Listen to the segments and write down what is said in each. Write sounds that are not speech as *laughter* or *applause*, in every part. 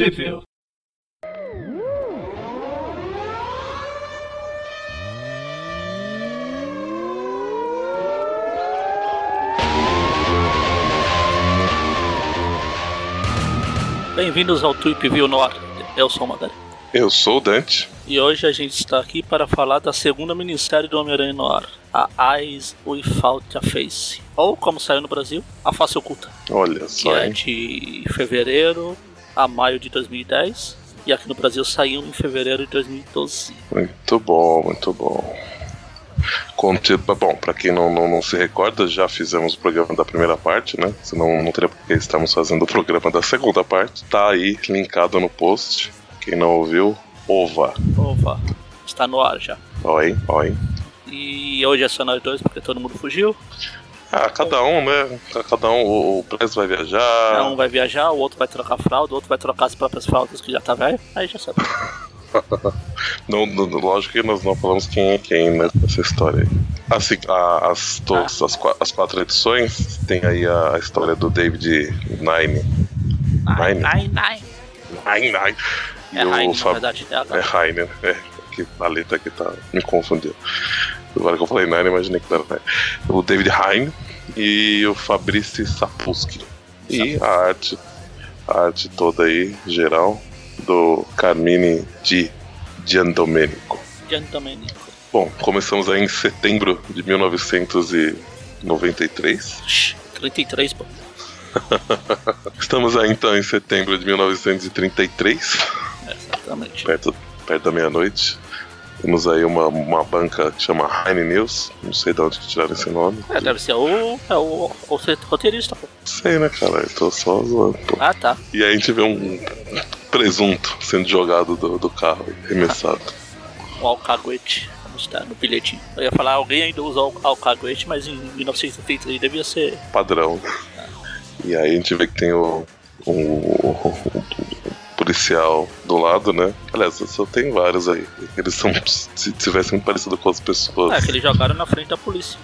Review. Bem-vindos ao Tweep View Noir. Eu sou o Magari. Eu sou o Dante. E hoje a gente está aqui para falar da segunda minissérie do Homem-Aranha Noir, a Eyes Without a Face. Ou, como saiu no Brasil, A Face Oculta. Olha Que só, é hein? de fevereiro a maio de 2010. E aqui no Brasil saiu em fevereiro de 2012. Muito bom, muito bom. Conte... Bom, pra quem não, não, não se recorda, já fizemos o programa da primeira parte, né? Senão não teria porque estamos fazendo o programa da segunda parte. Tá aí, linkado no post. Quem não ouviu, ova. Opa, está no ar já. Oi, oi. E hoje é só nós dois, porque todo mundo fugiu. Ah, cada um, né? Cada um, o, o vai viajar. Um vai viajar, o outro vai trocar fralda, o outro vai trocar as próprias fraldas que já tá velho. Aí já sabe. *laughs* Não, não- lógico que nós não falamos quem é quem né, nessa história aí. Assim, a- as, todas, as, qua- as quatro edições, tem aí a, a história do David Nine. Nine? Nine, nine. Nine, Nine. E É o Heine, Fab- verdade. É É Heine, né? É, que a letra aqui tá. me confundiu. Agora que eu falei Nine, imaginei que era Nine. O David Heine e o Fabrice Sapusky. E a arte, a arte toda aí, geral, do Carmine Di Giandomenico. Giandomenico. Bom, começamos aí em setembro de 1993. Shhh, 33, pô. *laughs* Estamos aí então em setembro de 1933. É, exatamente. perto, perto da meia-noite. Temos aí uma, uma banca que chama Heine News, não sei de onde tiraram esse nome. É, deve ser o, é o, o roteirista, pô. Sei, né, cara? Eu tô só zoando. pô. Ah, tá. E aí a gente vê um presunto sendo jogado do, do carro, arremessado. O alcaguete. Como está no bilhetinho. Eu ia falar, alguém ainda usa o alcaguete, mas em 1973 devia ser. Padrão. E aí a gente vê que tem o, o, o- o policial do lado, né? Aliás, só tem vários aí. Eles são, se tivessem parecido com as pessoas. É, que eles jogaram na frente da polícia.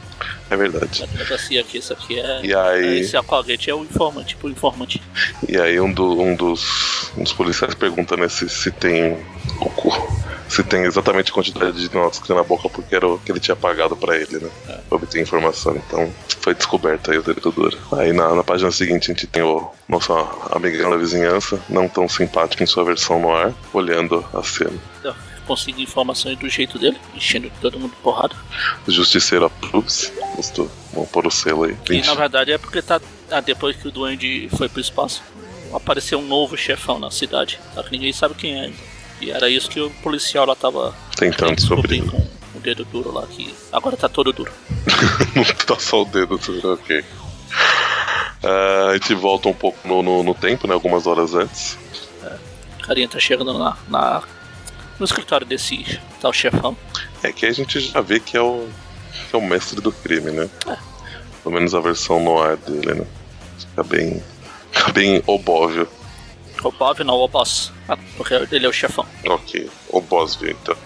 É verdade. Delegacia aqui, isso aqui é. E aí- Esse alcaguete é o informante, tipo o informante. E aí um, do- um dos, um dos policiais pergunta né, se, se tem o cu- se tem exatamente a quantidade de notas que tem na boca porque era o que ele tinha pagado pra ele, né? Pra obter informação. Então foi descoberto aí o devedor. Aí na, na página seguinte a gente tem o nosso amigão da vizinhança, não tão simpático em sua versão no ar, olhando a cena. Então, Consegui informações do jeito dele, enchendo todo mundo porrada. O justiceiro approves. Gostou? Vamos pôr o selo aí. E na verdade é porque tá. ah, depois que o Duende foi pro espaço, apareceu um novo chefão na cidade. Só que ninguém sabe quem é ainda. E era isso que o policial lá tava Tentando descobrir com o dedo duro lá, que agora tá todo duro. *laughs* Não tá só o dedo, tudo ok. Ah, a gente volta um pouco no, no, no tempo, né? Algumas horas antes. O carinha tá chegando na, na- no escritório desse tal chefão. É que a gente já vê que é o, que é o mestre do crime, né? É. Pelo menos a versão no ar dele, né? Fica bem. Fica bem obóvio. O Bob não, o Boss. Ah, porque ele é o chefão. Ok, obóvio então.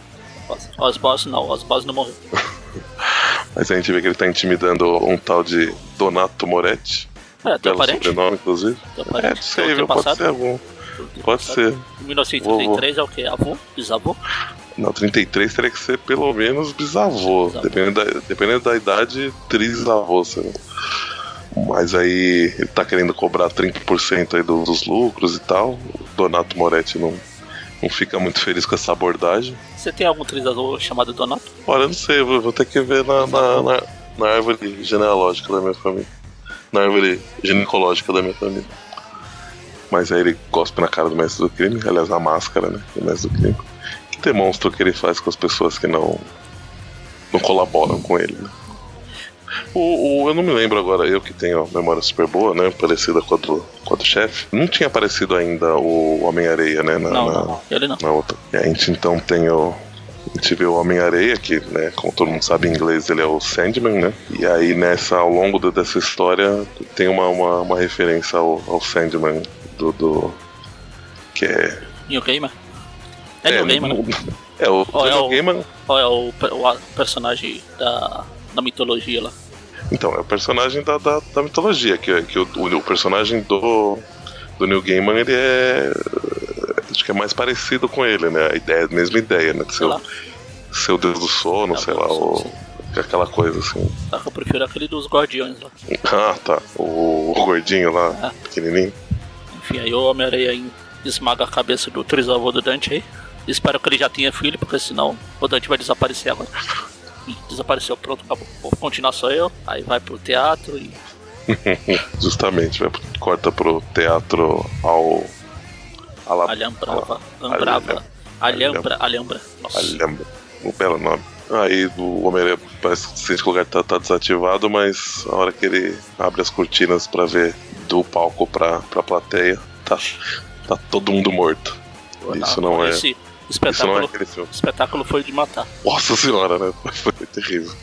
Os Boss não, os Boss não morreu. *laughs* Mas a gente vê que ele tá intimidando um tal de Donato Moretti. É, teu parente? sobrenome, inclusive. Teu É, parente? não sei, viu? Pode ser algum. Pode ser. Em 1933 é o quê? Avô? Bisavô? Não, 33 teria que ser pelo menos bisavô. Bisavô. Dependendo da, dependendo da idade, trisavô, sei lá. Mas aí ele tá querendo cobrar 30% aí do- dos lucros e tal. O Donato Moretti não, não fica muito feliz com essa abordagem. Você tem algum trisavô chamado Donato? Olha, eu não sei, vou, vou ter que ver na, na, na- na árvore genealógica da minha família. Na árvore ginecológica da minha família. Mas aí ele cospe na cara do mestre do crime, aliás, na máscara, né? Do mestre do crime. Que demonstra o que ele faz com as pessoas que não, não colaboram com ele, né? O, o- eu não me lembro agora, eu que tenho memória super boa, né? Parecida com a do, com a do chefe. Não tinha aparecido ainda o Homem-Areia, né? Na, Não, na- não. Ele não. na outra. E a gente então tem o. A gente vê o Homem-Areia, que, né, como todo mundo sabe em inglês, ele é o Sandman, né? E aí nessa, ao longo de- dessa história, tem uma, uma, uma referência ao, ao Sandman do, do. que é. Neil Gaiman? É, Neil Gaiman, né? *laughs* É, o Ou é o- Gaiman. Ou é o, o personagem da, da mitologia lá? Então, é o personagem da, da, da mitologia, que, que o, o, personagem do, do Neil Gaiman, ele é. acho que é mais parecido com ele, né? A ideia, a mesma ideia, né? De ser, o, ser o Deus do sono, É, sei lá, o, aquela coisa assim. Tá, que eu prefiro aquele dos guardiões lá. Ah, tá. O, o gordinho lá, Ah. pequenininho. Enfim, aí o Homem-Aranha em- esmaga a cabeça do trisavô do Dante aí. Espero que ele já tenha filho, porque senão o Dante vai desaparecer agora. Desapareceu, pronto, acabou. Vou continuar só eu. Aí vai pro teatro e. *laughs* Justamente, vai, corta pro teatro ao. Ala, Alhambrava. Ambrava. Alhambra. Alhambra. Nossa. Alhambra. Um belo nome. Aí o Homem-Aranha parece que sente que o lugar tá, tá desativado, mas a hora que ele abre as cortinas pra ver do palco pra, pra plateia, tá, tá todo mundo morto. Isso não é. Esse É espetáculo, aquele filme. espetáculo foi de matar. Nossa senhora, né? Foi terrível.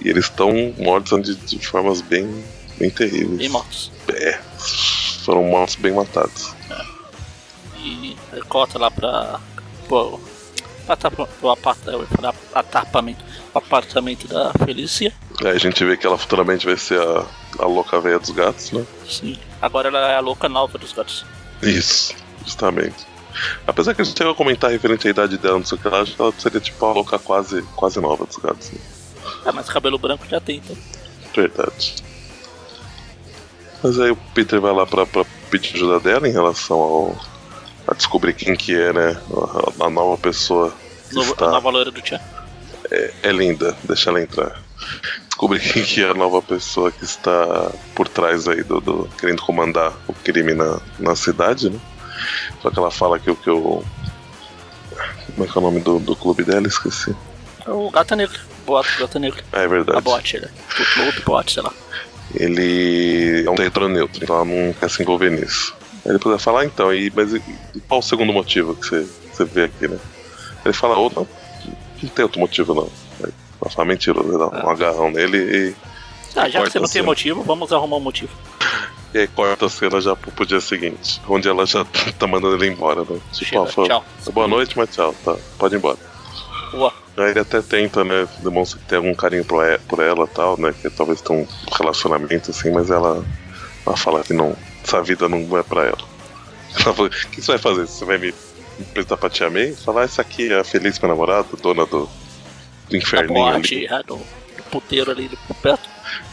E eles estão mortos de, de formas bem, bem terríveis. Bem mortos. É, foram mortos bem matados. E aí corta lá pra. Ia falar apartamento. O apartamento da Felícia. Aí a gente vê que ela futuramente vai ser a, a louca velha dos gatos, né? Sim. Agora ela é a louca nova dos gatos. Isso, justamente. Apesar que a gente chegou a comentar referente à idade dela, não sei o que lá, acho que ela seria tipo a louca quase, quase nova dos gatos. É, mas cabelo branco já tem, então. Verdade. Mas aí o Peter vai lá pra, pra pedir ajuda dela em relação ao. a descobrir quem que é, né? A, a nova pessoa Novo, está. A nova loira do Tchan. É linda, deixa ela entrar. Descobrir *laughs* quem que é a nova pessoa que está por trás aí do, do- querendo comandar o crime na, na cidade, né? Só que ela fala que o que o. Como é que é o nome do, do clube dela? Esqueci. É o Gata Negra. Boato Gata Negra. Ah, é verdade. A boate, né? O clube, boate, sei lá. Ele é um território neutro, então ela não quer se envolver nisso. Aí depois ela fala, ah, então, e, mas e, qual o segundo motivo que você, você vê aqui, né? Ele fala, oh, não, não tem outro motivo não. Aí ela fala, mentiroso, ele dá um agarrão nele e Ah, já que você não tem cena. motivo, vamos arrumar um motivo. E aí corta a cena já pro, dia seguinte, onde ela já *laughs* tá mandando ele embora, né? Tipo, Chega, ó, fala, tchau. boa noite, mas tchau, tá, pode ir embora. Boa. Aí ele até tenta, né, demonstra que tem algum carinho por e- por ela e tal, né, que talvez tenha um relacionamento assim, mas ela, ela fala que não, essa vida não é pra ela. *laughs* Ela fala, o que você vai fazer? Você vai me apresentar pra Tia May? Falar, essa aqui é a Feliz minha namorada, dona do, do Da inferninho ali. boate, é, do, do puteiro ali do perto.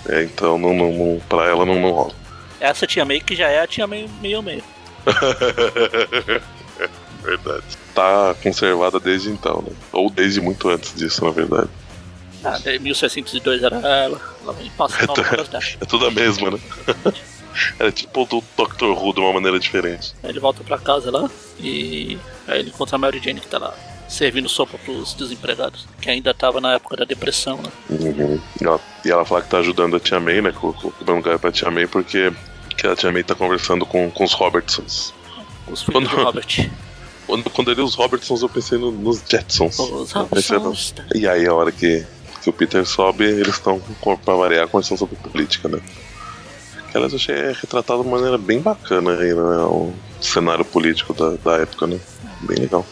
É, então não, não, não, pra ela não, não rola. Essa tia May que já é a tia May meio meio. *laughs* verdade. Tá conservada desde então, né? Ou desde muito antes disso, na verdade. Ah, de 1602 era ela. Ela vem passando dela. É tudo a mesma, né? *laughs* Era tipo o do Dr. Who de uma maneira diferente. Aí ele volta pra casa lá e aí ele encontra a Mary Jane que tá lá servindo sopa pros desempregados, que ainda tava na época da depressão, né? Uhum. E, ela, e ela fala que tá ajudando a Tia May, né? Colocou o lugar pra Tia May porque que a May tá conversando com, com os Robertsons. Os filhos Quando- do Robert. Quando, quando eu li os Robertsons, eu pensei no- nos Jetsons. Os Robertsons. E aí, a hora que, que o Peter sobe, eles estão, pra variar, conversando sobre política, né? Que, aliás, eu achei retratado de uma maneira bem bacana aí, né? O cenário político da, da época, né? Bem legal.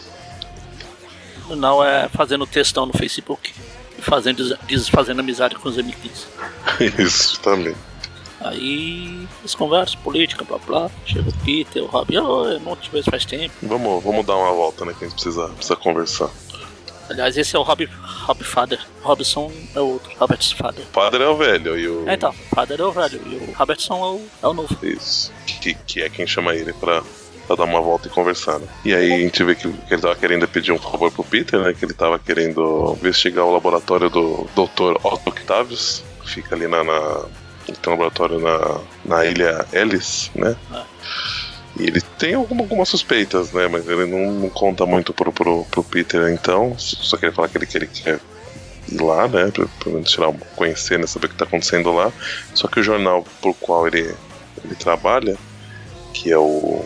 Não é fazendo textão no Facebook. Fazendo, desfazendo amizade com os amiguinhos. *laughs* Isso, também. Aí eles conversam, política, blá blá. Chega o Peter, o Rob, oh, eu não te vejo faz tempo. Vamos, vamos dar uma volta, né? Que a gente precisa, precisa conversar. Aliás, esse é o Rob, Rob Fader. Robson é o outro, Robert Fader. O padre é o velho e o. É, então, Fader é o velho e o Robertson é o, é o novo. Isso. Que, que é quem chama ele pra, pra dar uma volta e conversar, né? E aí a gente vê que, que ele tava querendo pedir um favor pro Peter, né? Que ele tava querendo investigar o laboratório do Dr. Otto Octavius, que fica ali na. na ele tem um laboratório na, na ilha Ellis, né? Ah. E ele tem alguma, algumas suspeitas, né? Mas ele não, não conta muito pro, pro, pro Peter, então. Só queria falar que ele, que ele quer ir lá, né? Pra, pra tirar, conhecer, né? Saber o que tá acontecendo lá. Só que o jornal por qual ele, ele trabalha, que é o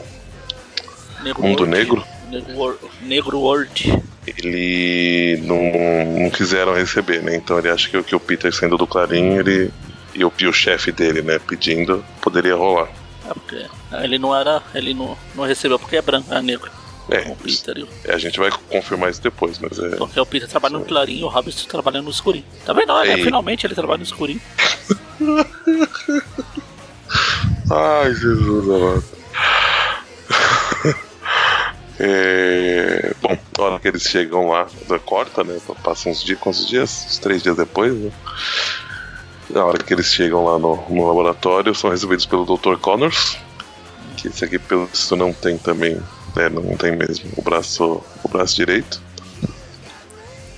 Negro Mundo World. Negro, Negro, Wor- Negro World. ele não, não quiseram receber, né? Então ele acha que, o- que o Peter sendo do Clarim, ele e o, e o chefe dele, né, pedindo, poderia rolar. É porque ele não era. Ele não, não recebeu porque é branco, é negro. É, O Peter e o a gente vai confirmar isso depois, mas é. Porque o Peter trabalha no clarinho e o Robert trabalha no escurinho. Tá vendo? Olha, Ei. finalmente ele trabalha no escurinho. *laughs* Ai, Jesus amado. *laughs* É... Bom, na hora que eles chegam lá, corta, né? Passa uns dias, quantos dias? Uns três dias depois, né? Na hora que eles chegam lá no, no laboratório, são recebidos pelo Dr. Connors, que esse aqui, pelo visto, não tem também, né, não tem mesmo o braço, o braço direito.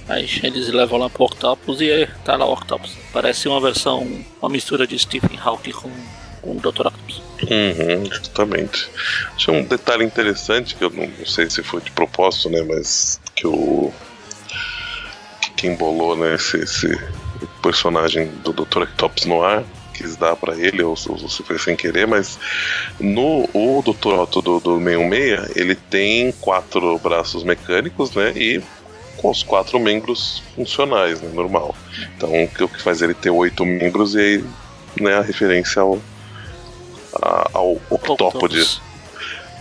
Aí eles levam lá pro Octopus e tá lá o Octopus. Parece uma versão, uma mistura de Stephen Hawking com, com o Dr. Octopus. Uhum, justamente. Tinha um detalhe interessante que eu não, não sei se foi de propósito, né, mas que o que quem bolou, né, esse, esse personagem do Dr. Octopus no ar quis dar para ele, ou, ou, se foi sem querer, mas no o Dr. Otto do, do 616, ele tem quatro braços mecânicos, né, e com os quatro membros funcionais, né, normal. Então, o que faz ele ter oito membros e aí, né, a referência ao, a, ao octópode.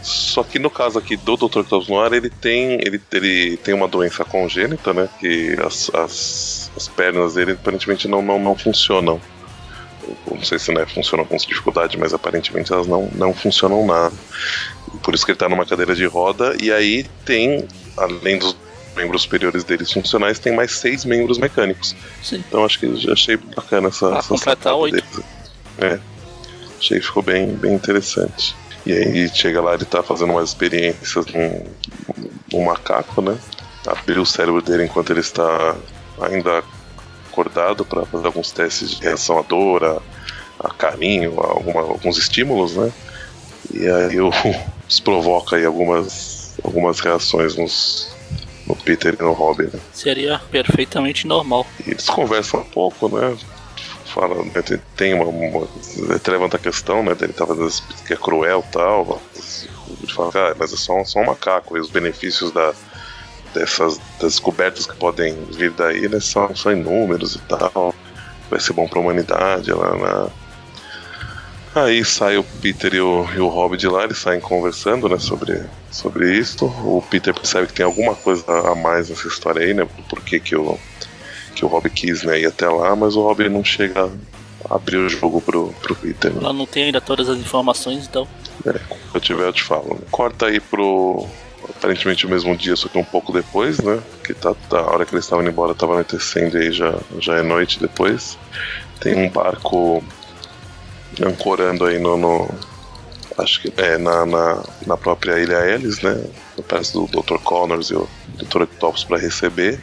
Só que no caso aqui do Dr. Octopus Noir, ele tem, ele, ele tem uma doença congênita, né? Que as, as, as pernas dele aparentemente não, não, não funcionam. não sei se né, funcionam com dificuldade, mas aparentemente elas não, não funcionam nada. Por isso que ele está numa cadeira de roda. E aí tem, além dos membros superiores deles funcionais, tem mais seis membros mecânicos. Sim. Então acho que já achei bacana essa, Pra essa completar oito. deles. É. Achei que ficou bem, bem interessante. E aí chega lá, ele tá fazendo umas experiências num, num macaco, né? Abriu o cérebro dele enquanto ele está ainda acordado para fazer alguns testes de reação à dor, a, a carinho, a alguma, alguns estímulos, né? E aí isso *laughs* provoca aí algumas, algumas reações nos, no Peter e no Robin, né? Seria perfeitamente normal. E eles conversam um pouco, né? Fala, né, tem- uma, uma. Ele levanta a questão, né? Dele tá fazendo isso que é cruel e tal. Ele fala, cara, mas é só, só um macaco. E os benefícios da, dessas descobertas que podem vir daí, né? São, são inúmeros e tal. Vai ser bom pra humanidade lá na. Aí sai o Peter e o, e o Rob de lá, eles saem conversando, né, sobre, sobre isso. O Peter percebe que tem alguma coisa a mais nessa história aí, né, do porquê que o, que o Rob quis, né, ir até lá, mas o Rob não chega a abrir o jogo pro, pro Peter, né. Ela não tem ainda todas as informações, então. É, quando eu tiver eu te falo. Corta aí pro aparentemente o mesmo dia, só que um pouco depois, né, que tá, tá- a hora que eles estavam indo embora tava anoitecendo e aí já, já é noite depois. Tem um barco ancorando aí no, no- acho que é na, na, na própria Ilha Ellis, né? Perto do Dr. Connors e o Dr. Octopus para receber.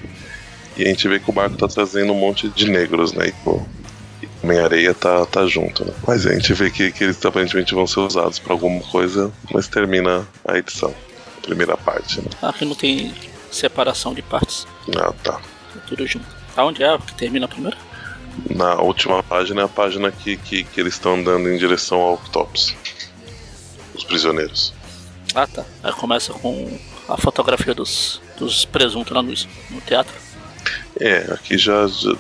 E a gente vê que o barco tá trazendo um monte de negros, né? E Homem-Areia tá, tá junto, né? Mas a gente vê que, que eles aparentemente vão ser usados para alguma coisa, mas termina a edição. Primeira parte, né? Aqui não tem separação de partes. Ah, tá. É tudo junto. Aonde é que termina a primeira? Na última página é a página que, que, que eles estão andando em direção ao Octopus. Os prisioneiros. Ah tá. Aí começa com a fotografia dos, dos presuntos lá no, no teatro. É, aqui já. já-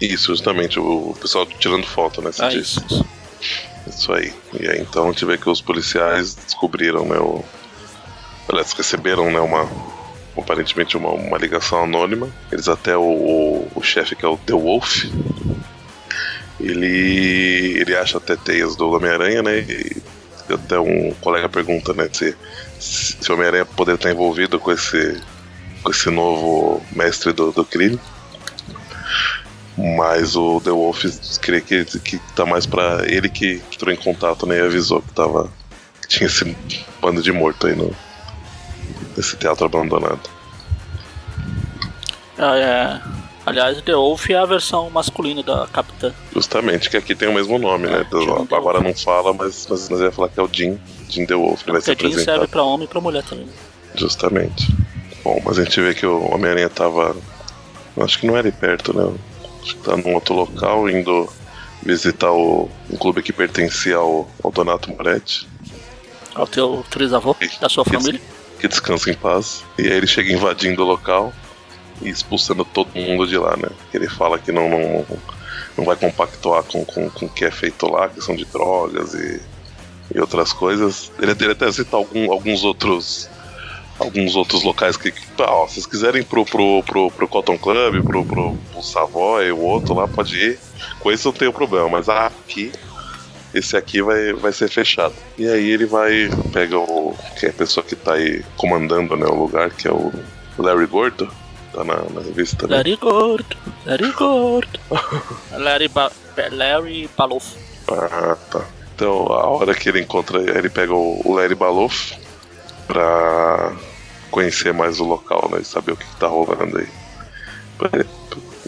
Isso, justamente, o, o pessoal tirando foto, né? Ah, isso, isso. Isso aí. E aí então a gente vê que os policiais descobriram, né? O... Aliás, receberam, né? Uma. Aparentemente uma, uma ligação anônima. Eles até o, o, o chefe, que é o The Wolf, ele. ele acha até teias do Homem-Aranha, né? E até um colega pergunta, né, se, se o Homem-Aranha poderia estar envolvido com esse. com esse novo mestre do, do crime. Mas o The Wolf crê que, que tá mais pra ele que entrou em contato né, e avisou que tava. tinha esse bando de morto aí no. Nesse teatro abandonado. Ah, é. Aliás, The Wolf é a versão masculina da Capitã. Justamente, que aqui tem o mesmo nome, né? É, Jim agora não fala, mas, mas nós ia falar que é o Jim, Jim The Wolf, ele vai ser Jean serve pra homem e pra mulher também. Justamente. Bom, mas a gente vê que o Homem-Aranha tava. Acho que não era aí perto, né? Acho que tá num outro local, indo visitar o, um clube que pertencia ao, ao Donato Moretti, Ao teu trisavô, da sua família. Que descansa em paz. E aí ele chega invadindo o local e expulsando todo mundo de lá, né? Ele fala que não, não, não vai compactuar com, com, com o que é feito lá, questão de drogas e, e outras coisas. Ele, ele até cita algum, alguns outros alguns outros locais que, que ah, ó, se vocês quiserem pro, pro, pro, pro Cotton Club, pro, pro, pro Savoy, o outro lá, pode ir. Com esse não tem problema, mas aqui esse aqui vai, vai ser fechado. E aí ele vai, pega o. que é a pessoa que tá aí comandando né, o lugar, que é o Larry Gordo. Tá na, na revista. Né? Larry Gordo, Larry Gordo. *laughs* Larry, ba Larry Baloff. Ah, tá. Então, a hora que ele encontra, ele pega o Larry Baloff pra conhecer mais o local, né? E saber o que, que tá rolando aí.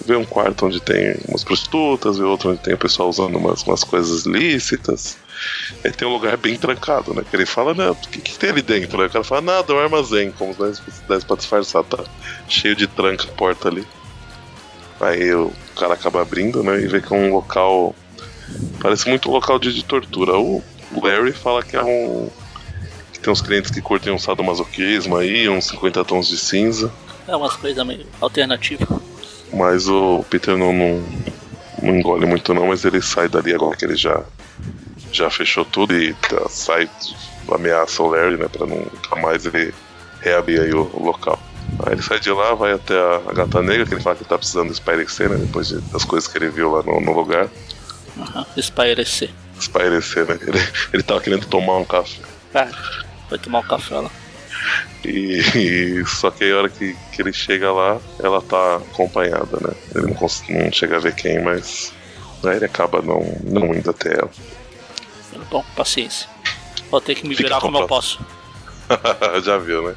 Ver um quarto onde tem umas prostitutas, ver outro onde tem o pessoal usando umas, umas coisas lícitas. Aí tem um lugar bem trancado, né? Que ele fala, né? O que, que tem ali dentro? Aí o cara fala, nada, é um armazém, como se desse pra disfarçar, tá cheio de tranca a porta ali. Aí o cara acaba abrindo, né? E vê que é um local. Parece muito um local de, de tortura. O Larry fala que é um. que tem uns clientes que curtem um sadomasoquismo aí, uns 50 tons de cinza. É umas coisas meio alternativas. Mas o Peter não, não, não, engole muito não, mas ele sai dali agora que ele já, já fechou tudo e tá, sai, ameaça o Larry, né? Pra nunca mais ele reabrir aí o, local. Aí ele sai de lá, vai até a, Gata Negra, que ele fala que tá precisando espairecer, né? Depois de, das coisas que ele viu lá no, no lugar. Uhum, espairecer. Espairecer, né? Ele, ele tava querendo tomar um café. É, vai tomar um café lá. E, e, só que aí a hora que, que ele chega lá, ela tá acompanhada, né? Ele não, não chega a ver quem, mas aí ele acaba não, não indo até ela. Bom, paciência. Vou ter que me Fica virar como eu posso. *laughs* Já viu, né?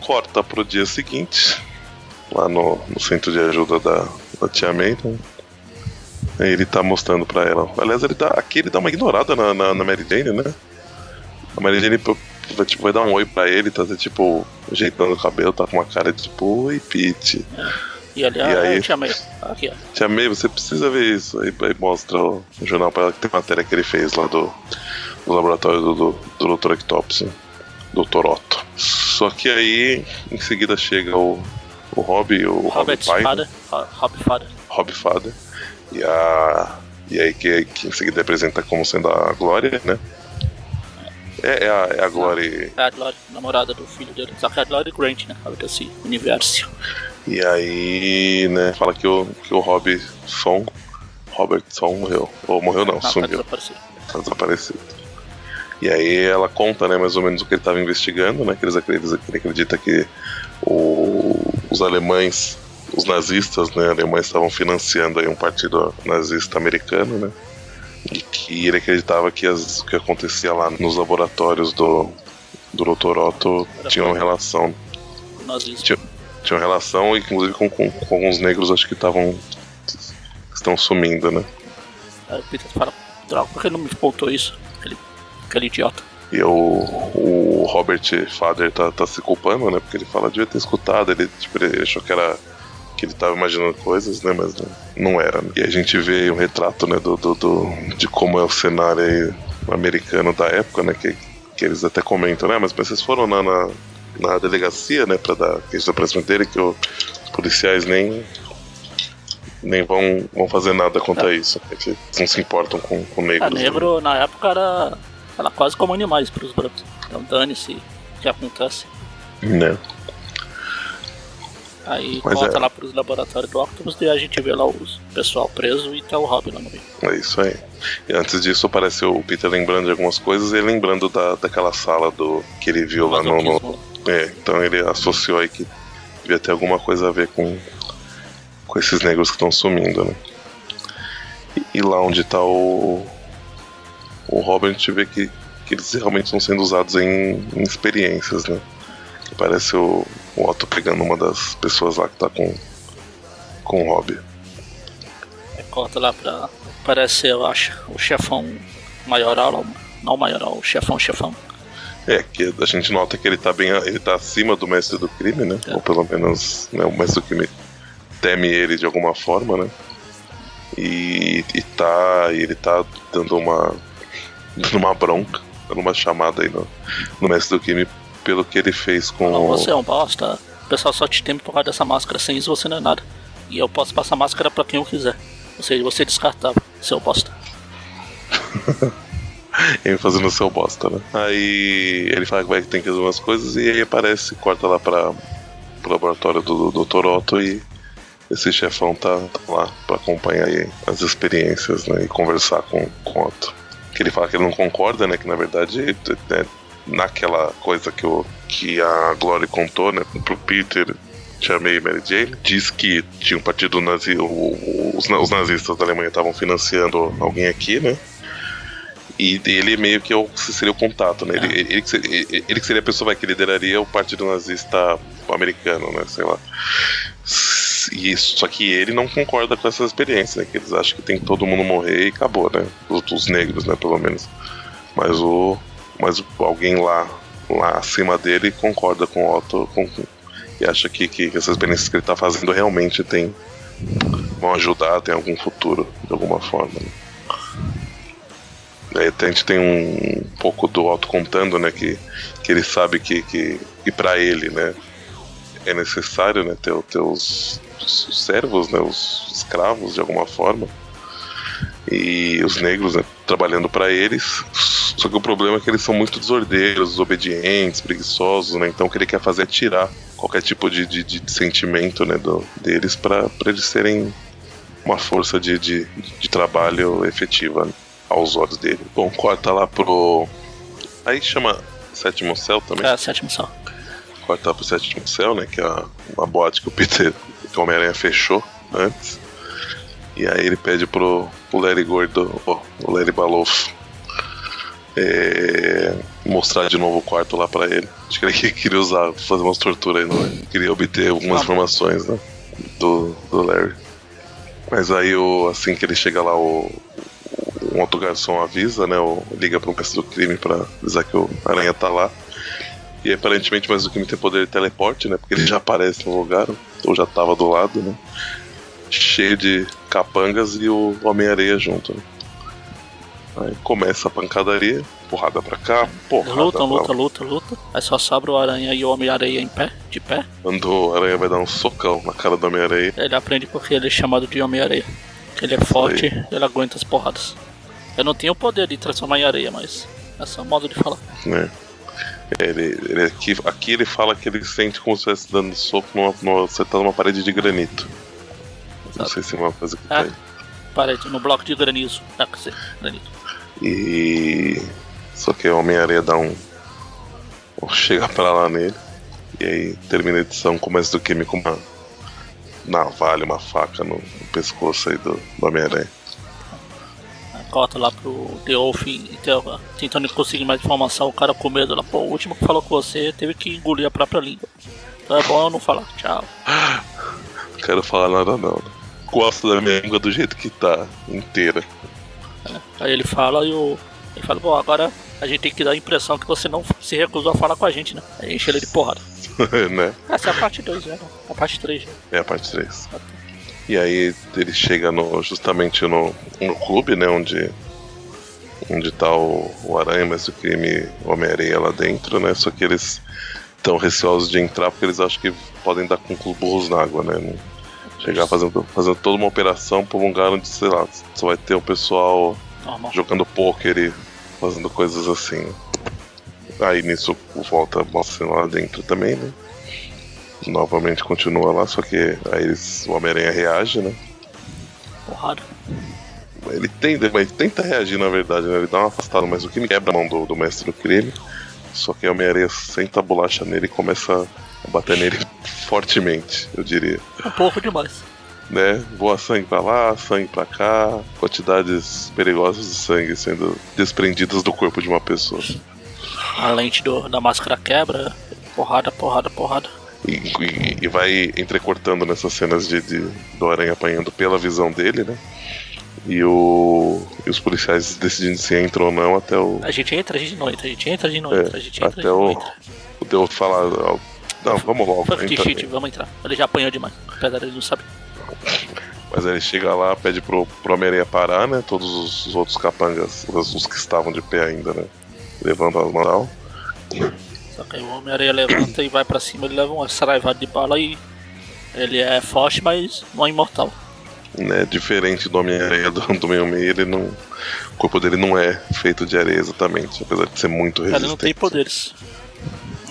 Corta pro dia seguinte, lá no, no centro de ajuda da, da Tia May, né? Ele tá mostrando pra ela. Aliás, ele dá, aqui ele dá uma ignorada na, na, na Mary Jane, né? A Mary Jane vai, tipo, vai dar um oi pra ele, tá tipo, ajeitando o cabelo, tá com uma cara de tipo, oi, Pete. E ali, e ah, aí, eu te amei. Aqui, ó. Te amei, você precisa ver isso. Aí, aí mostra o, jornal pra ela que tem matéria que ele fez lá do, do laboratório do, do, do Dr. Octopus, Dr. Otto. Só que aí, em seguida chega o, o Rob, o Robert Rob Father. Rob. E a. E aí que, que em seguida apresenta como sendo a Glória, né? É, é, a, é a Glory. É a Glory, namorada do filho dele. Só que é a Glory Grant, né? Desse universo. E aí, né, fala que o, que o Robson. Robertson morreu. Ou morreu não, não tá sumiu. Tá desaparecido. Tá desaparecido. E aí ela conta, né, mais ou menos o que ele estava investigando, né? Que eles acreditam, ele acredita que o, os alemães, os nazistas, né, alemães estavam financiando aí um partido nazista americano, né? E que ele acreditava que as, o que acontecia lá nos laboratórios do, do Dr. Otto tinha uma relação. Tinha, tinha uma relação, inclusive com, com, com alguns negros, acho que estavam. estão sumindo, né? Aí o Peter fala: droga, por que não me contou isso? Aquele, aquele idiota. E o, o Robert Fader tá, tá se culpando, né? Porque ele fala, devia ter escutado, ele, tipo, ele achou que era que ele estava imaginando coisas, né? Mas não, era. Né? E a gente vê um retrato, né? Do, do, do, de como é o cenário americano da época, né? Que, que eles até comentam, né? Mas, vocês foram na, na, na delegacia, né? Para dar questão pra cima dele, que os policiais nem nem vão, vão fazer nada contra é. isso. Né? Que não se importam com, com negros. A é, negro, né? na época, era, era quase como animais para os brancos. Então dane-se o que acontece. Né? Aí Mas volta é. lá pros laboratórios do Octopus e a gente vê lá o pessoal preso e tá o Robin lá no meio. É isso aí. E antes disso apareceu o Peter lembrando de algumas coisas e lembrando da, daquela sala do que ele viu lá no, no. É, então ele associou aí que devia ter alguma coisa a ver com, com esses negros que estão sumindo, né? E, e, lá onde tá o. O Robin, a gente vê que, que eles realmente estão sendo usados em, em experiências, né? Parece o, o Otto pegando uma das pessoas lá que tá com, com o Rob. Corta lá pra. Parece, eu acho, o chefão maioral, não maioral, o chefão chefão. É, que a gente nota que ele tá bem. ele tá acima do mestre do crime, né? É. Ou pelo menos né, o mestre do crime teme ele de alguma forma, né? E, e tá. ele tá dando uma. dando uma bronca, dando uma chamada aí no, no mestre do crime pelo que ele fez com. Não, você é um bosta. O pessoal só te teme por causa dessa máscara. Sem isso você não é nada. E eu posso passar máscara para quem eu quiser. Ou seja, você é descartável, seu bosta. *laughs* ele fazendo seu bosta, né? Aí ele fala que vai tem que resolver umas coisas e aí aparece, corta lá para o laboratório do, do Dr. Otto e esse chefão tá, tá lá para acompanhar as experiências né, e conversar com, com o Otto. que ele fala que ele não concorda, né? Que na verdade, é, naquela coisa que, o, que a Glory contou, né? Pro Peter, chamei Mary Jane, diz que tinha um partido nazi, os, os nazistas da Alemanha estavam financiando alguém aqui, né? E ele meio que seria o contato, né? Ele, ah. ele, ele, ele, que seria a pessoa que lideraria o partido nazista americano, né? Sei lá. E, só que ele não concorda com essa experiência, né? Que eles acham que tem que todo mundo morrer e acabou, né? Os, os negros, né? Pelo menos. Mas o. Mas alguém lá, lá acima dele concorda com o Otto com, e acha que, que essas experiências que ele está fazendo realmente tem, vão ajudar, tem algum futuro de alguma forma. Né? Aí a gente tem um, um pouco do Otto contando, né, que, que ele sabe que, que, que para ele, né, é necessário, né, ter, ter os, os servos, né, os escravos de alguma forma, e os negros né, trabalhando para eles. Só que o problema é que eles são muito desordeiros, desobedientes, preguiçosos, né? Então o que ele quer fazer é tirar qualquer tipo de, de, de sentimento né, do, deles para eles serem uma força de, de, de trabalho efetiva. Né? aos olhos dele. Bom, corta lá pro. Aí chama Sétimo Céu também. É, Sétimo Céu. Corta lá pro Sétimo Céu, né? Que é uma boate que o Peter, que o Homem-Aranha fechou antes. E aí ele pede pro, pro Larry Gordo, ó, o Larry Balofo, é, mostrar de novo o quarto lá pra ele. Acho que ele *laughs* queria usar, fazer umas torturas aí, não é? Queria obter algumas informações, né? Do, do Larry. Mas aí, o, assim que ele chega lá, o, um outro garçom avisa, né? Ou liga para um mestre do crime para avisar que o Aranha tá lá. E aparentemente o mestre do crime tem poder de teleporte, né? Porque ele já aparece no lugar, ou já tava do lado, né? Cheio de capangas e o Homem-Areia junto, né? Aí começa a pancadaria, porrada pra cá, porrada Luta, pra luta, luta, luta. Aí só sobra o Aranha e o Homem-Areia em pé, de pé. Quando o Aranha vai dar um socão na cara do Homem-Areia. Ele aprende porque ele é chamado de Homem-Areia. Ele é forte, ele aguenta as porradas. Eu não tenho o poder de transformar em areia, mas é só modo de falar. É. Ele, ele aqui, aqui ele fala que ele sente como se estivesse dando soco numa, numa, você numa parede de granito. Não sei se é uma coisa que tá aí. Parede, no bloco de granizo. Ah, quer dizer, granito. E. Só que o Homem-Areia dá um. Chega pra lá nele. E aí termina a edição, começa do Kimi com uma navalha, uma faca no, no pescoço aí do, do Homem-Aranha cota lá pro The Wolf então, tentando conseguir mais informação, o cara com medo lá, pô, o último que falou com você teve que engolir a própria língua. Então é bom eu não falar, tchau. Não quero falar nada não. Gosto da minha língua do jeito que tá, inteira. É, aí ele fala e o. Ele fala, bom, agora a gente tem que dar a impressão que você não se recusou a falar com a gente, né? Aí enche ele de porrada. *laughs* né? Essa é a parte 2, né? A parte 3. Né? É a parte 3. E aí ele chega no, justamente no, no clube, né? Onde, onde tá o, o Aranha, mas o crime Homem-Aranha lá dentro, né? Só que eles estão receosos de entrar porque eles acham que podem dar com burros na água, né? Chegar fazendo, fazendo toda uma operação pra um lugar onde, sei lá, só vai ter o pessoal Normal. jogando pôquer e fazendo coisas assim. Aí nisso volta mostra lá dentro também, né? novamente continua lá, só que aí eles, o Homem-Aranha reage, né? Porrada. Ele tenta, mas tenta reagir na verdade, né? Ele dá uma afastada, mas o que me quebra a mão do, do mestre do crime. Só que o Homem-Aranha senta a bolacha nele e começa a bater nele *laughs* fortemente, eu diria. Um pouco demais. Né? Voa sangue pra lá, sangue pra cá, quantidades perigosas de sangue sendo desprendidas do corpo de uma pessoa. A lente do, da máscara quebra, porrada, porrada, porrada. E, e, e, vai entrecortando nessas cenas de, de, do Aranha apanhando pela visão dele, né? E, o, e os policiais decidindo se entram ou não até o. A gente entra, a gente não entra, a gente entra, a gente não é, entra, a gente entra. Até gente o, entra. o Deus falar. Não, vamos logo. Fuck shit, vamos entrar. Ele já apanhou demais, apesar de ele não saber. Mas aí ele chega lá, pede pro, pro Homem-Aranha parar, né? Todos os, os, outros capangas, os, os que estavam de pé ainda, né? Levando as mãos. Só que aí o Homem-Aranha levanta e vai pra cima, ele leva uma saraivada de bala e ele é forte, mas não é imortal. Né, diferente do Homem-Aranha do, do meio meio, ele não. O corpo dele não é feito de areia exatamente, apesar de ser muito resistente. Ele não tem poderes.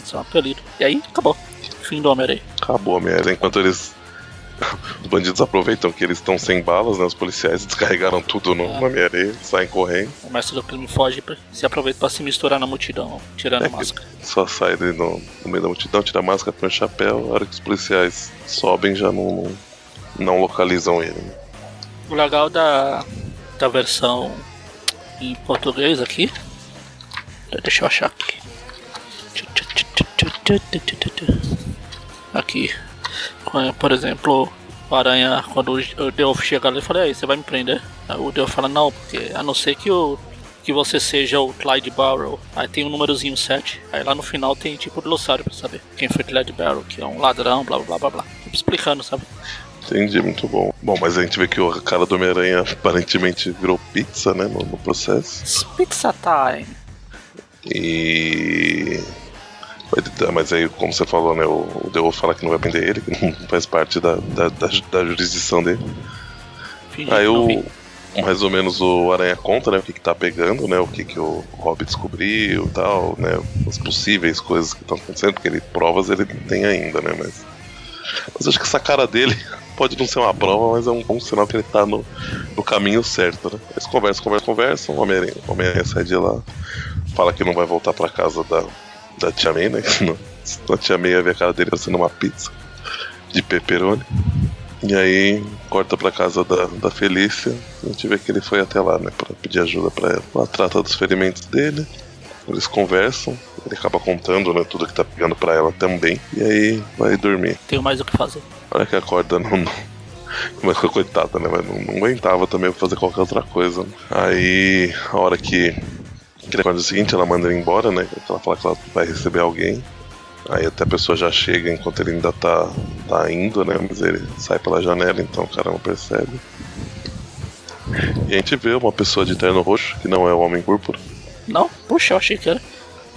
Só apelido. E aí, acabou. Fim do Homem-Aranha. Acabou, Homem-Aranha. Enquanto eles *laughs* Os bandidos aproveitam que eles estão sem balas, né? Os policiais descarregaram tudo no, É. na minha areia, saem correndo. O mestre do crime foge, pra- se aproveita pra se misturar na multidão, tirando a É que- máscara. Só sai no, no meio da multidão, tira a máscara, põe o chapéu. A hora que os policiais sobem, já não, não, não localizam ele. né? O legal da, da versão em português aqui. Deixa eu achar aqui. Quando, Por exemplo, o Aranha, quando o Deolf chega ali, eu falei, aí, você vai me prender? Aí o Deolf fala, não, porque a não ser que o. Que você seja o Clyde Barrow. Aí tem um númerozinho 7. Aí lá no final tem tipo o glossário pra saber quem foi Clyde Barrow, que é um ladrão, blá blá blá blá. Tipo, explicando, sabe? Entendi, muito bom. Bom, mas a gente vê que o cara do Homem-Aranha aparentemente virou pizza, né? No, no processo. It's Pizza time. E. Mas aí, como você falou, né? O, Deus fala que não vai prender ele, que não faz parte da, da, da, da jurisdição dele. Fingi Aí o. Mais ou menos o Aranha conta, né? O que, que tá pegando, né? O que, que o Rob descobriu e tal, né? As possíveis coisas que estão acontecendo, porque ele provas ele não tem ainda, né? Mas. Mas acho que essa cara dele *laughs* pode não ser uma prova, mas é um bom sinal que ele tá no, no caminho certo, né? Eles conversam, conversam, conversam, o Homem-Aranha Homem-Aranha sai de lá, fala que não vai voltar pra casa da, da Tia May, né? *laughs* A Tia May ia ver a cara dele parecendo uma pizza de pepperoni. E aí corta pra casa da, da Felícia. A gente vê que ele foi até lá, né? Pra pedir ajuda pra ela. Ela trata dos ferimentos dele. Eles conversam. Ele acaba contando, né? Tudo que tá pegando pra ela também. E aí vai dormir. Tenho mais o que fazer. A hora que acorda, não. não *laughs* mas coitada, né? Mas não, não aguentava também fazer qualquer outra coisa. Aí, a hora que. Que acorda o seguinte, ela manda ele embora, né? Ela fala que ela vai receber alguém. Aí até a pessoa já chega enquanto ele ainda tá, tá indo, né? Mas ele sai pela janela, então o cara não percebe. E a gente vê uma pessoa de terno roxo, que não é o Homem Púrpura. Não? Puxa, eu achei que era.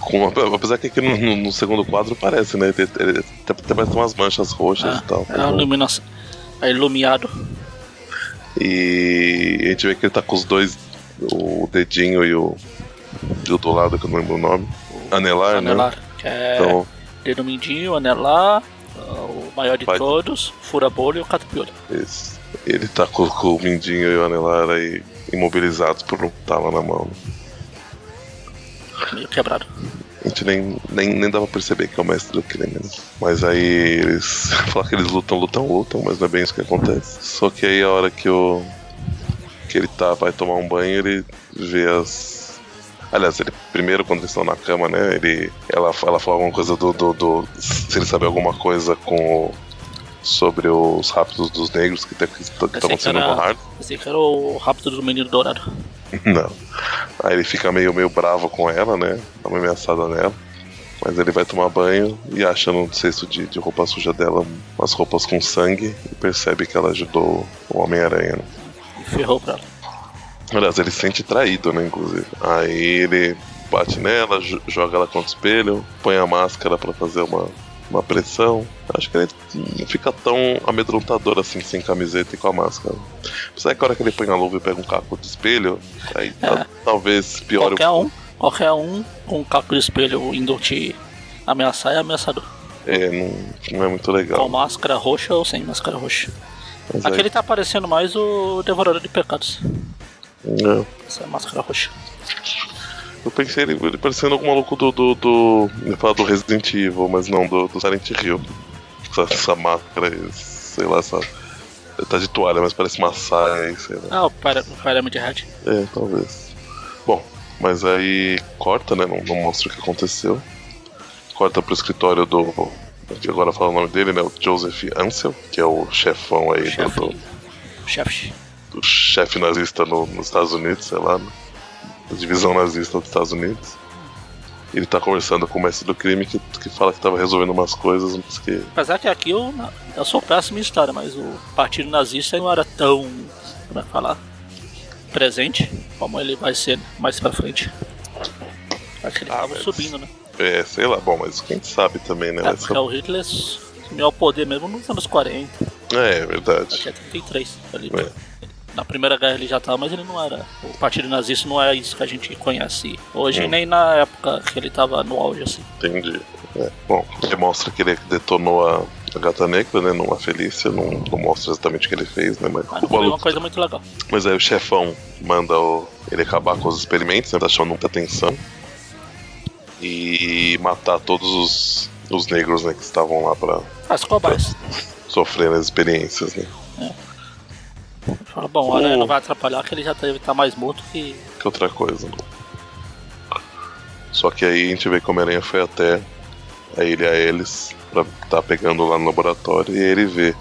Com apesar que aqui no, no- no segundo quadro parece, né? Ele, ele, até, até parece umas manchas roxas e tal. É iluminação. É iluminado. E a gente vê que ele tá com os dois, o dedinho e o, do lado, que eu não lembro o nome. Anelar, Anelar. né? Que é Então, dedo mindinho, anelar, o maior de Vai. todos, fura-bolho e o catapiolho. esse- ele tá com, com o mindinho e o anelar aí imobilizados por um tala na mão. Meio quebrado. A gente nem, nem, nem dá pra perceber que é o mestre do crime, né? Mas aí eles *laughs* falam que eles lutam, lutam, lutam, mas não é bem isso que acontece. Só que aí a hora que o. que ele tá, vai tomar um banho, ele vê as. Aliás, ele primeiro quando eles estão na cama, né? Ele. Ela, ela fala alguma coisa do, do, do- Se ele sabe alguma coisa com o- sobre os rápidos dos negros que que tá, que Pensei que acontecendo era- no Hard. Esse aqui era o rápido do menino dourado. *laughs* Não. Aí ele fica meio, meio bravo com ela, né? Dá uma ameaçada nela. Mas ele vai tomar banho e acha no cesto de, de roupa suja dela umas roupas com sangue e percebe que ela ajudou o Homem-Aranha. Né? E ferrou pra ela. Aliás, ele se sente traído, né? Inclusive. Aí ele bate nela, jo- joga ela contra o espelho, põe a máscara pra fazer uma, uma pressão. Acho que ele não fica tão amedrontador assim, sem camiseta e com a máscara. Apesar que a hora que ele põe a luva e pega um caco de espelho, aí tá- talvez piore Qualquer um qualquer um com um caco de espelho indo te ameaçar é ameaçador. É, não, não é muito Com legal. máscara roxa ou sem máscara roxa. Mas Aqui aí, ele tá parecendo mais o Devorador de Pecados. É, Essa máscara roxa. eu pensei ele, ele parecendo algum maluco do. do, do eu ia falar do Resident Evil, mas não, do, do Silent Hill. Essa, essa máscara, sei lá, essa. ele Tá de toalha, mas parece uma saia aí, sei lá. Ah, o Pyra- o Pyramid Head. É, talvez. Bom, mas aí corta, né? Não, não mostra o que aconteceu. Corta pro escritório do. que Agora fala o nome dele, né? O Joseph Ansel, que é o chefão aí do, Chefe. do, Chefe. Do chefe nazista no- nos Estados Unidos, sei lá, né? da divisão nazista dos Estados Unidos. Ele tá conversando com o mestre do crime que, que fala que tava resolvendo umas coisas, mas que. Apesar que aqui eu, eu sou péssimo em história, mas o partido nazista não era tão. Como é falar? Presente como ele vai ser mais pra frente. Acho que ele Ah, tava mas- subindo, né? É, sei lá, bom, mas quem sabe também, né? É, porque saber. o Hitler assumiu o poder mesmo nos anos 40, É, é verdade. até 33. Ali, É. Na Primeira Guerra ele já tava, mas ele não era. O partido nazista não é isso que a gente conhece hoje, Hum. nem na época que ele tava no auge, assim. Entendi. É, bom, demonstra que ele detonou a, a gata negra, né? Numa Felícia, não, não mostra exatamente o que ele fez, né? Mas, Mas foi uma coisa muito legal. mas aí o chefão manda o- ele acabar com os experimentos, né? Tá chamando muita atenção. E matar todos os, os negros, né? Que estavam lá pra As cobaias. sofrer as experiências, né? Fala, bom, o Aranha não vai atrapalhar que ele já deve estar mais morto que. que outra coisa. né? Só que aí a gente vê que o Homem-Aranha foi até a ilha Ellis pra tá pegando lá no laboratório e ele vê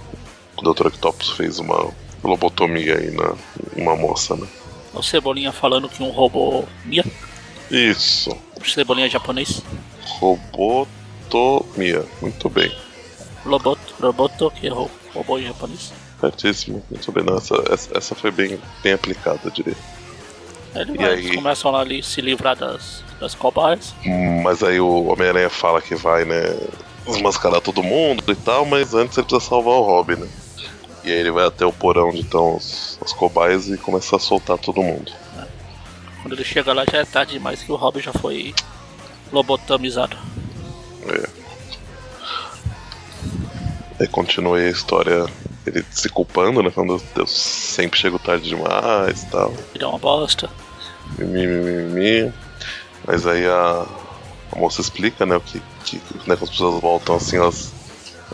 que o Dr. Octopus fez uma lobotomia aí na uma moça, né? O Cebolinha falando que um robô. Mia? Isso, O Cebolinha japonês. robotomia, muito bem. Roboto, roboto, que é ro- robô em japonês. Certíssimo, muito bem. Não, essa, essa, essa foi bem, bem aplicada, eu diria. Ele E aí? eles começam ali se livrar das, das cobaias. Mas aí o Homem-Aranha fala que vai, né, desmascarar todo mundo e tal, mas antes ele precisa salvar o Robin, né? E aí ele vai até o porão onde estão os, as cobaias e começa a soltar todo mundo. Quando ele chega lá já é tarde demais que o Robin já foi lobotomizado. É. Aí continua a história, ele se culpando, né? Falando, eu sempre chego tarde demais e tal. Ele é uma bosta. Mimi, mimi, mimi. Mas aí a, a moça explica, né, o que, que né, quando as pessoas voltam assim, elas,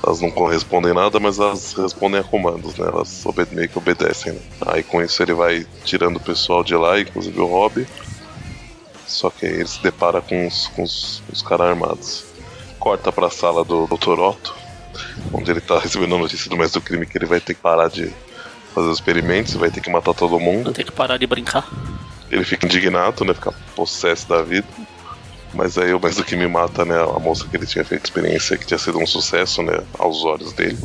elas não correspondem nada, mas elas respondem a comandos, né? Elas obede meio que obedecem, né? Aí com isso ele vai tirando o pessoal de lá, inclusive o Rob. Só que aí ele se depara com os, com os, os caras armados. Corta pra sala do Dr. Otto, onde ele tá recebendo a notícia do mestre do crime que ele vai ter que parar de fazer os experimentos, vai ter que matar todo mundo. Não tem que parar de brincar. Ele fica indignado, né? Fica possesso da vida. Mas aí o mais do que me mata, né? A moça que ele tinha feito experiência que tinha sido um sucesso, né? Aos olhos dele.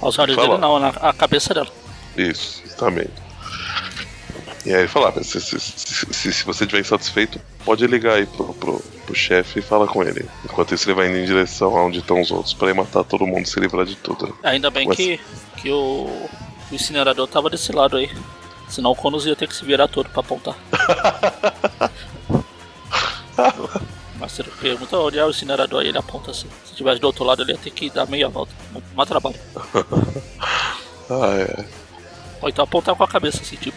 Aos olhos Fala. dele não, na a cabeça dela. Isso, justamente. E aí ele fala, "Ah, se, se, se, se- você estiver insatisfeito, pode ligar aí pro, pro, pro chefe e fala com ele. Enquanto isso ele vai indo em direção aonde estão os outros, pra ir matar todo mundo e se livrar de tudo. Ainda bem Mas- que, que o, o incinerador tava desse lado aí. Senão o Conos ia ter que se virar todo pra apontar. *laughs* Mas você pergunta onde é o incinerador aí, ele aponta assim. Se tivesse do outro lado, ele ia ter que dar meia volta. Mais trabalho. *laughs* Ah, é. Ou então apontar com a cabeça assim, tipo.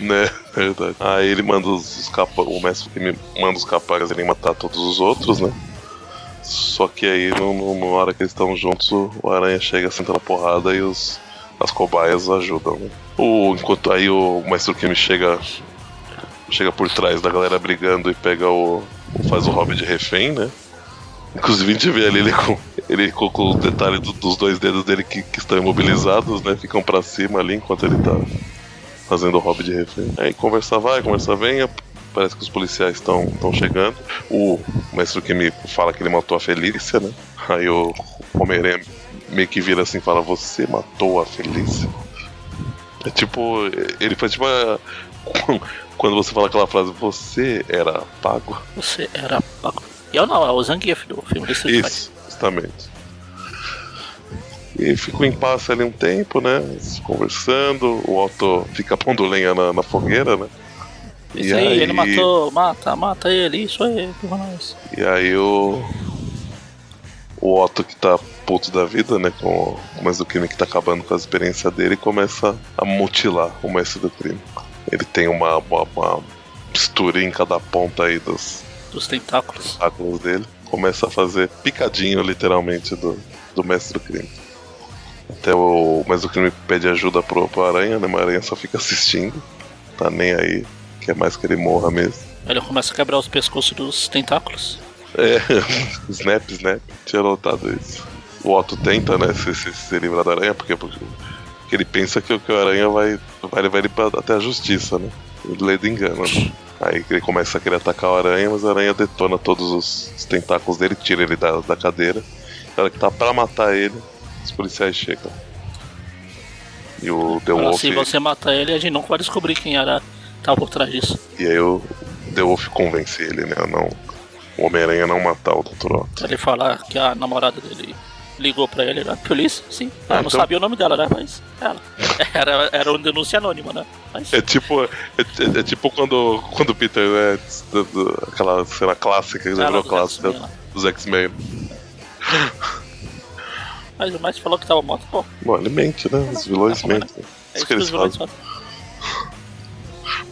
Né, *laughs* verdade. Aí ele manda os, capa... o mestre me manda os capangas ele matar todos os outros, né? Só que aí, no, no- na hora que eles estão juntos, o, Aranha chega sentando a porrada e os, as cobaias ajudam, né? O, enquanto aí o mestre me chega chega por trás da galera brigando e pega o. faz o Robin de refém, né? Inclusive a gente vê ali ele com, ele com, com o detalhe do- dos dois dedos dele que, que estão imobilizados, né? Ficam pra cima ali enquanto ele tá fazendo o hobby de refém. Aí conversa vai, conversa vem, parece que os policiais estão chegando. O mestre que me fala que ele matou a Felícia, né? Aí o Homem-Aranha meio que vira assim e fala, você matou a Felícia? É tipo, ele faz tipo a- *laughs* quando você fala aquela frase, você era pago. Você era pago. E eu não, é o Zangief do filme desse. Isso, justamente. E ficou em passe ali um tempo, né? Conversando, o Otto fica pondo lenha na, na fogueira, né? Isso aí, ele matou, mata, mata ele, isso aí, porra nós. E aí o. O Otto que tá puto da vida, né? Com o mestre do crime que tá acabando com a experiência dele, começa a mutilar o mestre do crime. Ele tem uma, uma, uma mistura em cada ponta aí dos Dos tentáculos. tentáculos dele. Começa a fazer picadinho, literalmente, do, do mestre do crime. Até o mestre do crime pede ajuda pro, pro Aranha, né? Mas a Aranha só fica assistindo. Tá nem aí. Quer mais que ele morra mesmo. Ele começa a quebrar os pescoços dos tentáculos. É, *laughs* snap, snap. Tinha notado isso. O Otto tenta, né, se, se, se livrar da aranha, porque, porque ele pensa que, o- que o aranha vai, vai levar ele pra, até a justiça, né? Ele lê do engano, né? Aí ele começa a querer atacar o aranha, mas a aranha detona todos os, os tentáculos dele, tira ele da, da cadeira. Na hora que tá pra matar ele, os policiais chegam. E o The Wolf. assim, você mata ele, a gente nunca vai descobrir quem era tá por trás disso. E aí o The Wolf convence ele, né? a Não, o Homem-Aranha não matar o Dr. Otto. Ele fala que a namorada dele ligou pra ele, né? Polícia, sim. Ah, Ah, não então- sabia o nome dela, né? Mas ela. *laughs* Era, era uma denúncia anônima, né? Mas É tipo, é, é- é tipo quando, quando o Peter, né, do- do- aquela cena clássica, que já ela virou clássica dos X-Men. *laughs* Mas o Miles falou que tava morto, pô. Bom, ele mente, né? Os vilões Tá né? mentem. É Isso que eles fazem.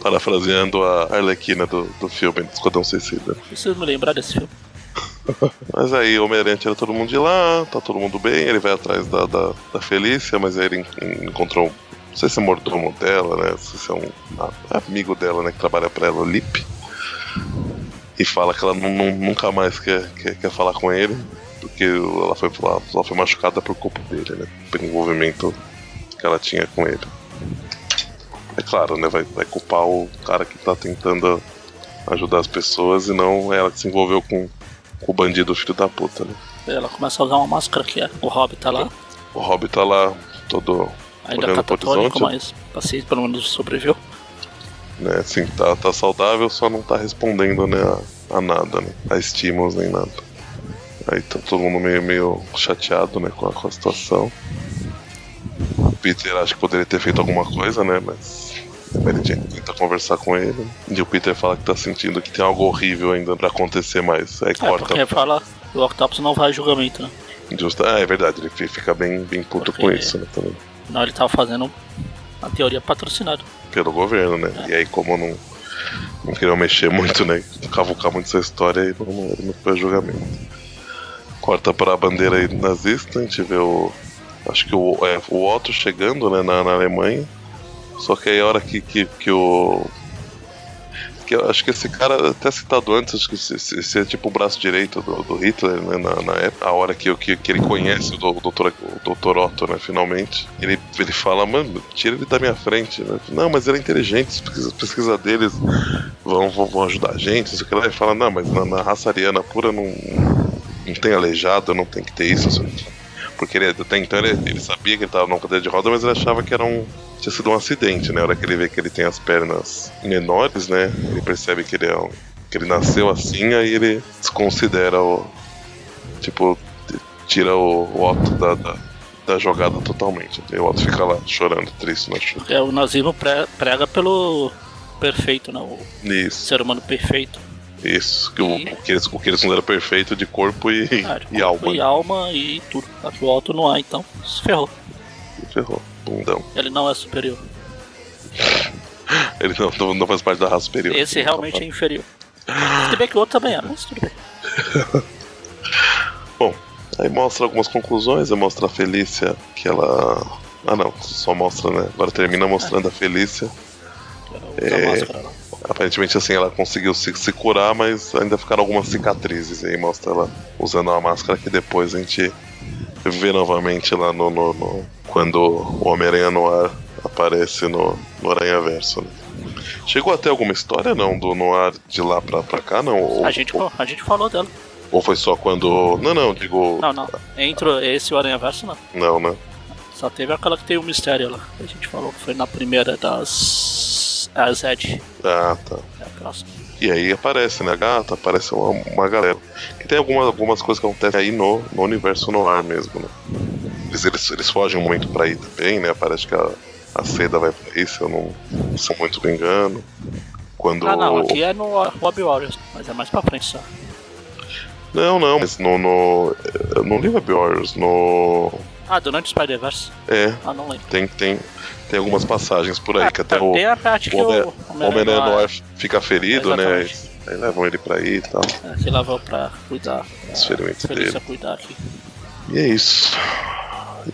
Parafraseando a Arlequina do, do filme do Esquadrão Suicida. Preciso me lembrar desse filme. *laughs* Mas aí o Homem-Aranha tira todo mundo de lá, tá todo mundo bem, ele vai atrás da, da, da Felícia, mas aí ele en- encontrou. Não sei se é mordomo dela, né? Não sei se é um ah, amigo dela, né? Que trabalha pra ela, o Lip. E fala que ela nu- nu- nunca mais quer, quer, quer falar com ele, porque ela foi, ela, foi machucada por culpa dele, né? Pelo envolvimento que ela tinha com ele. É claro, né? Vai, vai culpar o cara que tá tentando ajudar as pessoas e não ela que se envolveu com, com o bandido filho da puta, né? Ela começa a usar uma máscara que é. O Hobbit tá lá, O Hobbit tá lá todo, ainda catatônico, horizonte. mas paciente pelo menos sobreviveu. né, assim, tá, tá saudável, só não tá respondendo, né, a, a nada, né? A estímulos nem nada. Aí tá todo mundo meio, meio chateado, né, com a, com a situação. O Peter acha que poderia ter feito alguma coisa, né, mas a Mary Jane tenta conversar com ele. E o Peter fala que tá sentindo que tem algo horrível ainda pra acontecer mais. Aí É, corta. porque fala o Octopus não vai a julgamento, né? Justo, ah, é verdade, ele fi- fica bem, bem puto com Porque- isso, né, também. Não, ele tava fazendo a teoria patrocinada. pelo governo, né? E aí, como não, não queriam mexer muito, né? Cavucar muito essa história, aí não, não, não foi julgamento. Corta pra bandeira aí nazista, a gente vê o. Acho que o, é, o Otto chegando né, na, na Alemanha. Só que aí a hora que, que, que o. Que acho que esse cara, até citado antes, acho que esse, é tipo o braço direito do, do Hitler, né? Na, na época, a hora que, que, que ele conhece o, do- o doutor, o doutor Otto, né? Finalmente, ele, ele fala, mano, tira ele da minha frente, né? Não, mas ele é inteligente, as pesquisas, pesquisas deles vão, vão, vão ajudar a gente, isso que. Ele fala, não, mas na, na raça ariana pura não, não tem aleijado, não tem que ter isso. aqui." Porque ele, até então ele, ele sabia que ele tava numa cadeira de roda, mas ele achava que era um. Tinha sido um acidente, né? A hora que ele vê que ele tem as pernas menores, né? Ele percebe que ele é um, que ele nasceu assim, aí ele desconsidera o. Tipo, tira o, o Otto da, da, da jogada totalmente. E o Otto fica lá chorando, triste na chuva. É, o nazismo pre- prega pelo perfeito, né? O Isso, ser humano perfeito. Isso. Que o, E- o que eles, o que eles perfeito de corpo e, Ah, *laughs* de e corpo alma. E alma e tudo. Aqui o alto não há, então se ferrou. Ferrou. Bundão. Ele não é superior. *laughs* Ele não, não, não faz parte da raça superior. Esse realmente é inferior. Se bem que o outro também é, mas tudo bem. *laughs* Bom, aí mostra algumas conclusões, aí mostra a Felícia que ela. Ah não, só mostra, né? Agora termina mostrando a Felícia. A É. máscara lá. Aparentemente assim, ela conseguiu se, se curar, mas ainda ficaram algumas cicatrizes. E aí mostra ela usando uma máscara que depois a gente vê novamente lá no. no- no- quando o Homem-Aranha no ar aparece no, no Aranha Verso. Né? Chegou até alguma história não do Noir de lá pra, pra cá, não? Ou, A gente, ou, a gente falou dela. ou foi só quando. Não, não, digo. Não, não. Entre esse e o Aranha Verso, não. Não, né? Só teve aquela que tem o mistério lá. A gente falou que foi na primeira das. A Zed. Ah, tá. É a próxima. E aí aparece, né? A gata, aparece uma, uma galera. Que tem algumas, algumas coisas que acontecem aí no, no universo no ar mesmo, né? Eles, eles, eles fogem muito pra ir também, né? Parece que a, a seda vai pra isso, eu não, se eu muito me engano. Quando. Ah, não. Aqui é no Rob Warriors. Mas é mais pra frente só. Não, não, mas no. no eh, não li Web Warriors, no. Ah, durante o Spider-Verse? É, Ah, não lembro. tem, tem, tem algumas passagens por aí, que até o, a parte o Homem- o Homem-Aranha no ar fica ferido, né? Aí levam ele pra aí e tal. É, que levou pra cuidar. Os ferimentos dele. cuidar aqui. E é isso.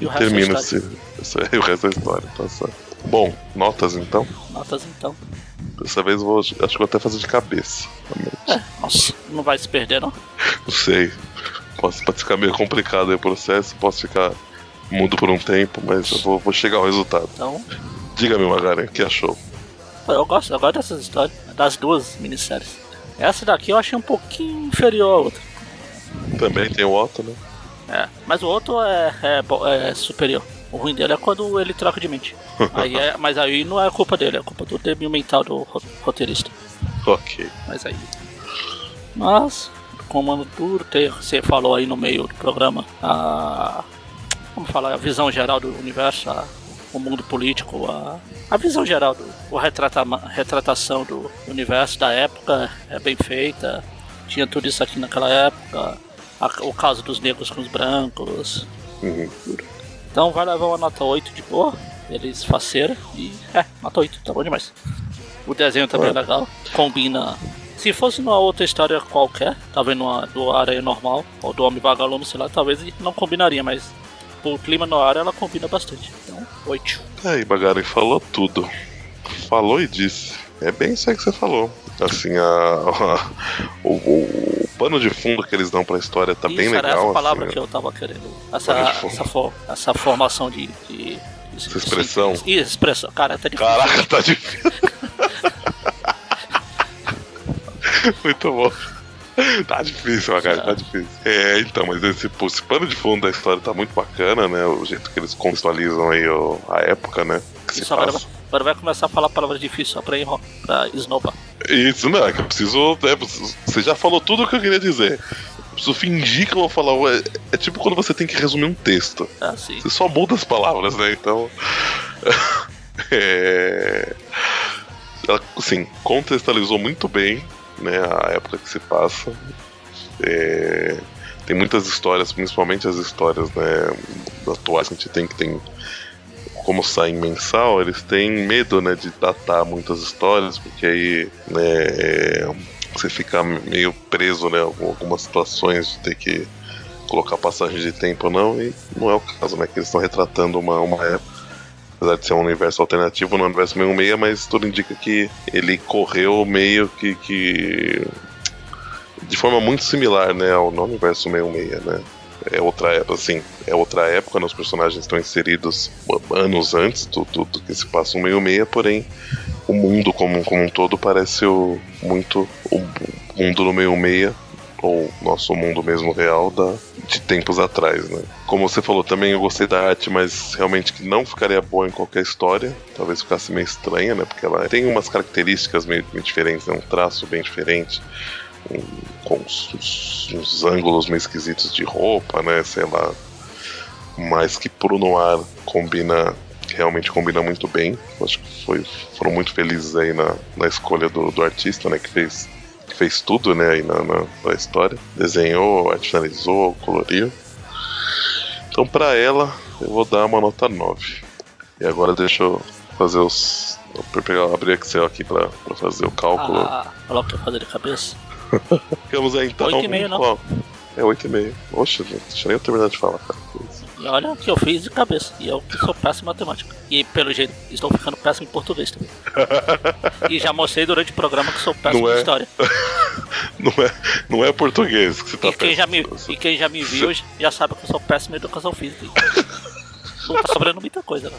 E E, termina esse, esse aí, o resto da história, tá certo. Bom, notas então. Notas então. Dessa vez eu vou, acho que vou até fazer de cabeça. É, nossa, não vai se perder não. Não sei. Pode, pode ficar meio complicado aí o processo, posso ficar mudo por um tempo, mas eu vou, vou chegar ao resultado. Então, Diga-me, Magaren, o que achou? eu gosto, eu gosto dessas histórias. Das duas minisséries. Essa daqui eu achei um pouquinho inferior à outra. Também tem o Otto, né? É, mas o outro é, é, é superior. O ruim dele é quando ele troca de mente. *laughs* Aí é, mas aí não é culpa dele, é culpa do débil mental do ro- roteirista. Ok. Mas aí. Mas, comando duro, você falou aí no meio do programa a. Vamos falar, a visão geral do universo, a- o mundo político, a, a visão geral, do, a retrata, retratação do universo da época é bem feita. Tinha tudo isso aqui naquela época. a- o caso dos negros com os brancos. Uhum. Então vai levar uma nota 8 de boa. Eles faceira e. É, nota 8, tá bom demais. O desenho também é legal. Combina. Se fosse numa outra história qualquer, talvez numa do Aranha normal, ou do Homem Vagalume, sei lá, talvez não combinaria, mas o clima no ar ela combina bastante. Então, 8. Aí, Bagari falou tudo. Falou e disse. É bem isso aí que você falou. Assim, a, a- o, o- pano de fundo que eles dão pra história tá bem Isso era legal. essa palavra assim, que eu tava querendo. Essa, de essa, for- essa formação de. de- Essa expressão. Isso, expressão. Cara, tá difícil. Caraca, tá difícil. *laughs* Muito bom. *laughs* Tá difícil, Bagari, tá difícil. É, então, mas esse, esse pano de fundo da história tá muito bacana, né? O jeito que eles contextualizam aí o- a época, né? Que Isso agora, agora vai começar a falar palavras difíceis só pra, enro- pra esnobar. Isso, não, é que eu preciso. é, você já falou tudo o que eu queria dizer. Eu preciso fingir que eu vou falar. É, é tipo quando você tem que resumir um texto. É assim. Você só muda as palavras, né? Então. *laughs* é. Ela, assim, contextualizou muito bem né, a época que se passa. É, tem muitas histórias, principalmente as histórias né, atuais que a gente tem que tem. Como sai em mensal, eles têm medo né, de datar muitas histórias, porque aí né, é, você fica meio preso né, em algumas situações de ter que colocar passagem de tempo ou não, e não é o caso, né? Que eles estão retratando uma, uma época. Apesar de ser um universo alternativo no universo 66, mas tudo indica que ele correu meio que. que de forma muito similar, né, ao no universo 66, né? É outra época, assim, é outra época, né, os personagens estão inseridos anos antes do, do, do que se passa no 66, porém o mundo como, como um todo parece o, muito o mundo no 66 ou nosso mundo mesmo real da, de tempos atrás, né? Como você falou também, eu gostei da arte, mas realmente que não ficaria boa em qualquer história. Talvez ficasse meio estranha, né? Porque ela tem umas características meio, meio diferentes, né? Um traço bem diferente, um, com uns, uns- ângulos meio esquisitos de roupa, né? Sei lá. Mas que pro noir combina realmente combina muito bem. Acho que foi, foram muito felizes aí na, na escolha do, do artista, né? Que fez fez tudo, né, aí na, na, na história. Desenhou, finalizou, coloriu. Então, pra ela, eu vou dar uma nota 9. E agora deixa eu fazer os. Eu pegar, abrir Excel aqui pra, pra fazer o cálculo. Ah, falou que eu fazer de cabeça. *laughs* Ficamos aí então. Oito e meio, não? Qual? É 8,5. Oxe, gente, deixa nem eu terminar de falar, cara. E olha o que eu fiz de cabeça. E eu que sou péssimo em matemática. E pelo jeito, estou ficando péssimo em português também. *laughs* e já mostrei durante o programa que sou péssimo em é? história. *laughs* Não é, não é português que você tá E quem, já me, e quem já me *laughs* viu já sabe que eu sou péssimo em educação física. Não tá sobrando muita coisa.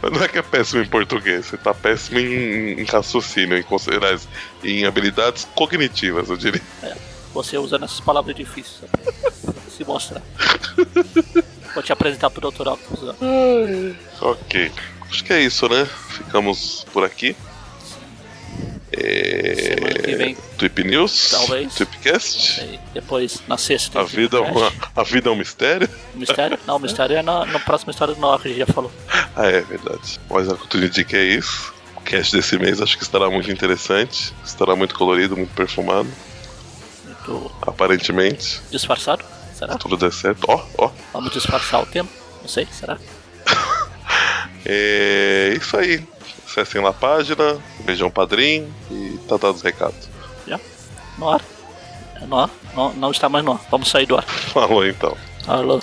Mas não é que é péssimo em português, você tá péssimo em, em raciocínio, em, considerar, em habilidades cognitivas, eu diria. Você usando essas palavras difíceis *laughs* se mostrar. Vou te apresentar pro Dr. Octopus. ó. Ok. Acho que é isso, né? Ficamos por aqui. É... Semana que vem, Tweep News, Talvez. Tweepcast. depois na sexta. A vida, é uma, a vida é um mistério. Mistério? Não, mistério é na, no próximo história do Noah que a gente já falou. *laughs* Ah, é verdade. Mas a cultura indica é isso. O cast desse mês acho que estará muito interessante. Estará muito colorido, muito perfumado. Muito Aparentemente, disfarçado? Será? se tudo der certo. Ó, ó. Vamos disfarçar o tema? Não sei, será? *laughs* É isso aí. Acessem lá a página, vejam o padrinho e tá dado os recados. Já? No ar? É no ar? Não, não está mais no ar. Vamos sair do ar. *laughs* Falou então. Alô?